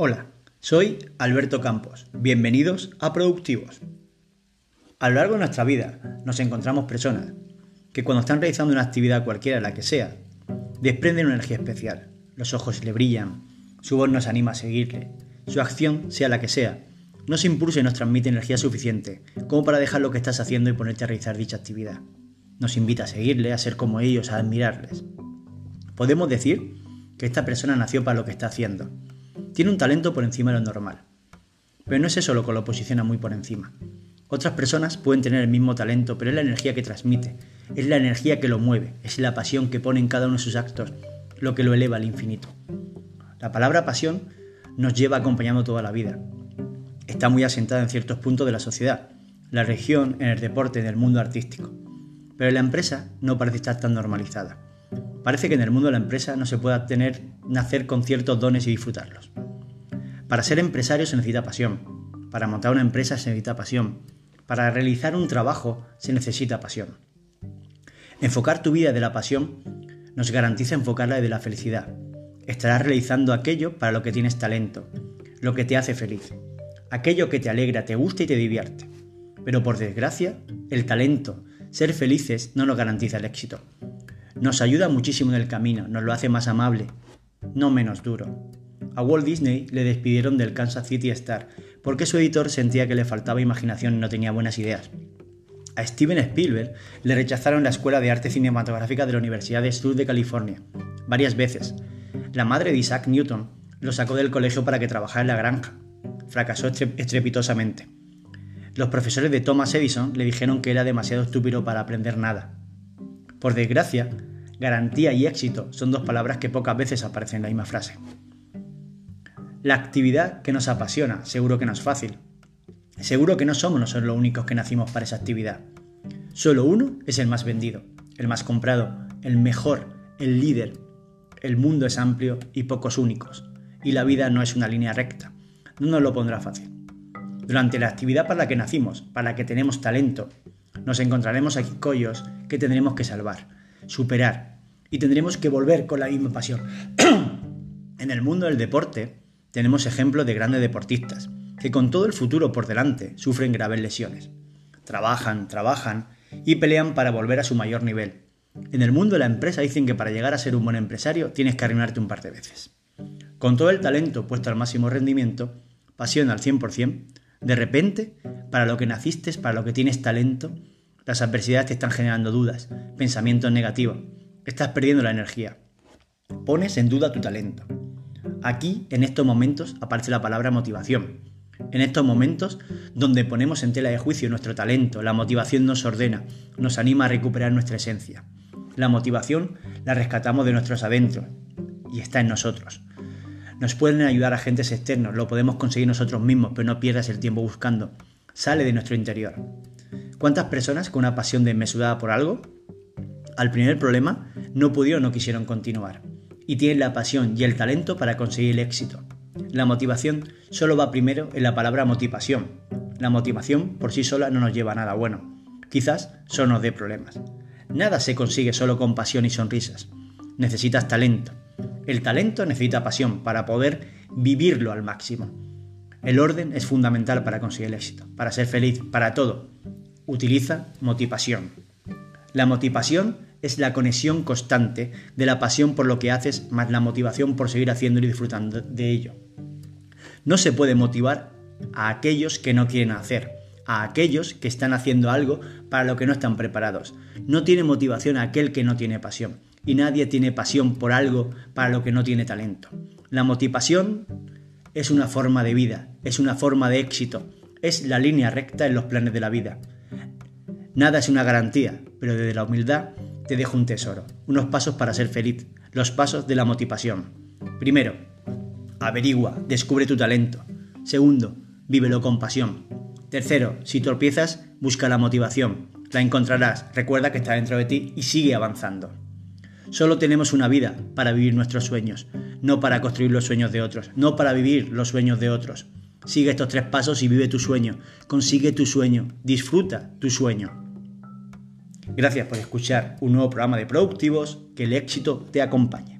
Hola, soy Alberto Campos. Bienvenidos a Productivos. A lo largo de nuestra vida nos encontramos personas que cuando están realizando una actividad cualquiera, la que sea, desprenden una energía especial. Los ojos le brillan, su voz nos anima a seguirle, su acción, sea la que sea, nos impulsa y nos transmite energía suficiente como para dejar lo que estás haciendo y ponerte a realizar dicha actividad. Nos invita a seguirle, a ser como ellos, a admirarles. Podemos decir que esta persona nació para lo que está haciendo. Tiene un talento por encima de lo normal. Pero no es eso lo que lo posiciona muy por encima. Otras personas pueden tener el mismo talento, pero es la energía que transmite, es la energía que lo mueve, es la pasión que pone en cada uno de sus actos lo que lo eleva al infinito. La palabra pasión nos lleva acompañando toda la vida. Está muy asentada en ciertos puntos de la sociedad, la región, en el deporte, en el mundo artístico. Pero en la empresa no parece estar tan normalizada. Parece que en el mundo de la empresa no se pueda tener, nacer con ciertos dones y disfrutarlos. Para ser empresario se necesita pasión. Para montar una empresa se necesita pasión. Para realizar un trabajo se necesita pasión. Enfocar tu vida de la pasión nos garantiza enfocarla de la felicidad. Estarás realizando aquello para lo que tienes talento, lo que te hace feliz, aquello que te alegra, te gusta y te divierte. Pero por desgracia, el talento, ser felices, no nos garantiza el éxito. Nos ayuda muchísimo en el camino, nos lo hace más amable, no menos duro. A Walt Disney le despidieron del Kansas City Star porque su editor sentía que le faltaba imaginación y no tenía buenas ideas. A Steven Spielberg le rechazaron la Escuela de Arte Cinematográfica de la Universidad de Sur de California, varias veces. La madre de Isaac Newton lo sacó del colegio para que trabajara en la granja. Fracasó estrepitosamente. Los profesores de Thomas Edison le dijeron que era demasiado estúpido para aprender nada. Por desgracia, garantía y éxito son dos palabras que pocas veces aparecen en la misma frase. La actividad que nos apasiona seguro que no es fácil. Seguro que no somos nosotros los únicos que nacimos para esa actividad. Solo uno es el más vendido, el más comprado, el mejor, el líder. El mundo es amplio y pocos únicos, y la vida no es una línea recta. No nos lo pondrá fácil. Durante la actividad para la que nacimos, para la que tenemos talento, nos encontraremos aquí collos que tendremos que salvar, superar y tendremos que volver con la misma pasión. en el mundo del deporte tenemos ejemplos de grandes deportistas que con todo el futuro por delante sufren graves lesiones. Trabajan, trabajan y pelean para volver a su mayor nivel. En el mundo de la empresa dicen que para llegar a ser un buen empresario tienes que arruinarte un par de veces. Con todo el talento puesto al máximo rendimiento, pasión al 100%, de repente, para lo que naciste, para lo que tienes talento, las adversidades te están generando dudas, pensamientos negativos. Estás perdiendo la energía. Pones en duda tu talento. Aquí, en estos momentos, aparece la palabra motivación. En estos momentos, donde ponemos en tela de juicio nuestro talento, la motivación nos ordena, nos anima a recuperar nuestra esencia. La motivación la rescatamos de nuestros adentros y está en nosotros. Nos pueden ayudar agentes externos, lo podemos conseguir nosotros mismos, pero no pierdas el tiempo buscando. Sale de nuestro interior. ¿Cuántas personas con una pasión desmesurada por algo, al primer problema, no pudieron o no quisieron continuar? Y tienen la pasión y el talento para conseguir el éxito. La motivación solo va primero en la palabra motivación. La motivación por sí sola no nos lleva a nada bueno. Quizás solo nos dé problemas. Nada se consigue solo con pasión y sonrisas. Necesitas talento, el talento necesita pasión para poder vivirlo al máximo. El orden es fundamental para conseguir el éxito, para ser feliz, para todo. Utiliza motivación. La motivación es la conexión constante de la pasión por lo que haces más la motivación por seguir haciendo y disfrutando de ello. No se puede motivar a aquellos que no quieren hacer, a aquellos que están haciendo algo para lo que no están preparados. No tiene motivación aquel que no tiene pasión y nadie tiene pasión por algo para lo que no tiene talento. La motivación es una forma de vida, es una forma de éxito, es la línea recta en los planes de la vida. Nada es una garantía, pero desde la humildad te dejo un tesoro, unos pasos para ser feliz, los pasos de la motivación. Primero, averigua, descubre tu talento. Segundo, vívelo con pasión. Tercero, si tropiezas, busca la motivación. La encontrarás, recuerda que está dentro de ti y sigue avanzando. Solo tenemos una vida para vivir nuestros sueños, no para construir los sueños de otros, no para vivir los sueños de otros. Sigue estos tres pasos y vive tu sueño, consigue tu sueño, disfruta tu sueño. Gracias por escuchar un nuevo programa de Productivos, que el éxito te acompañe.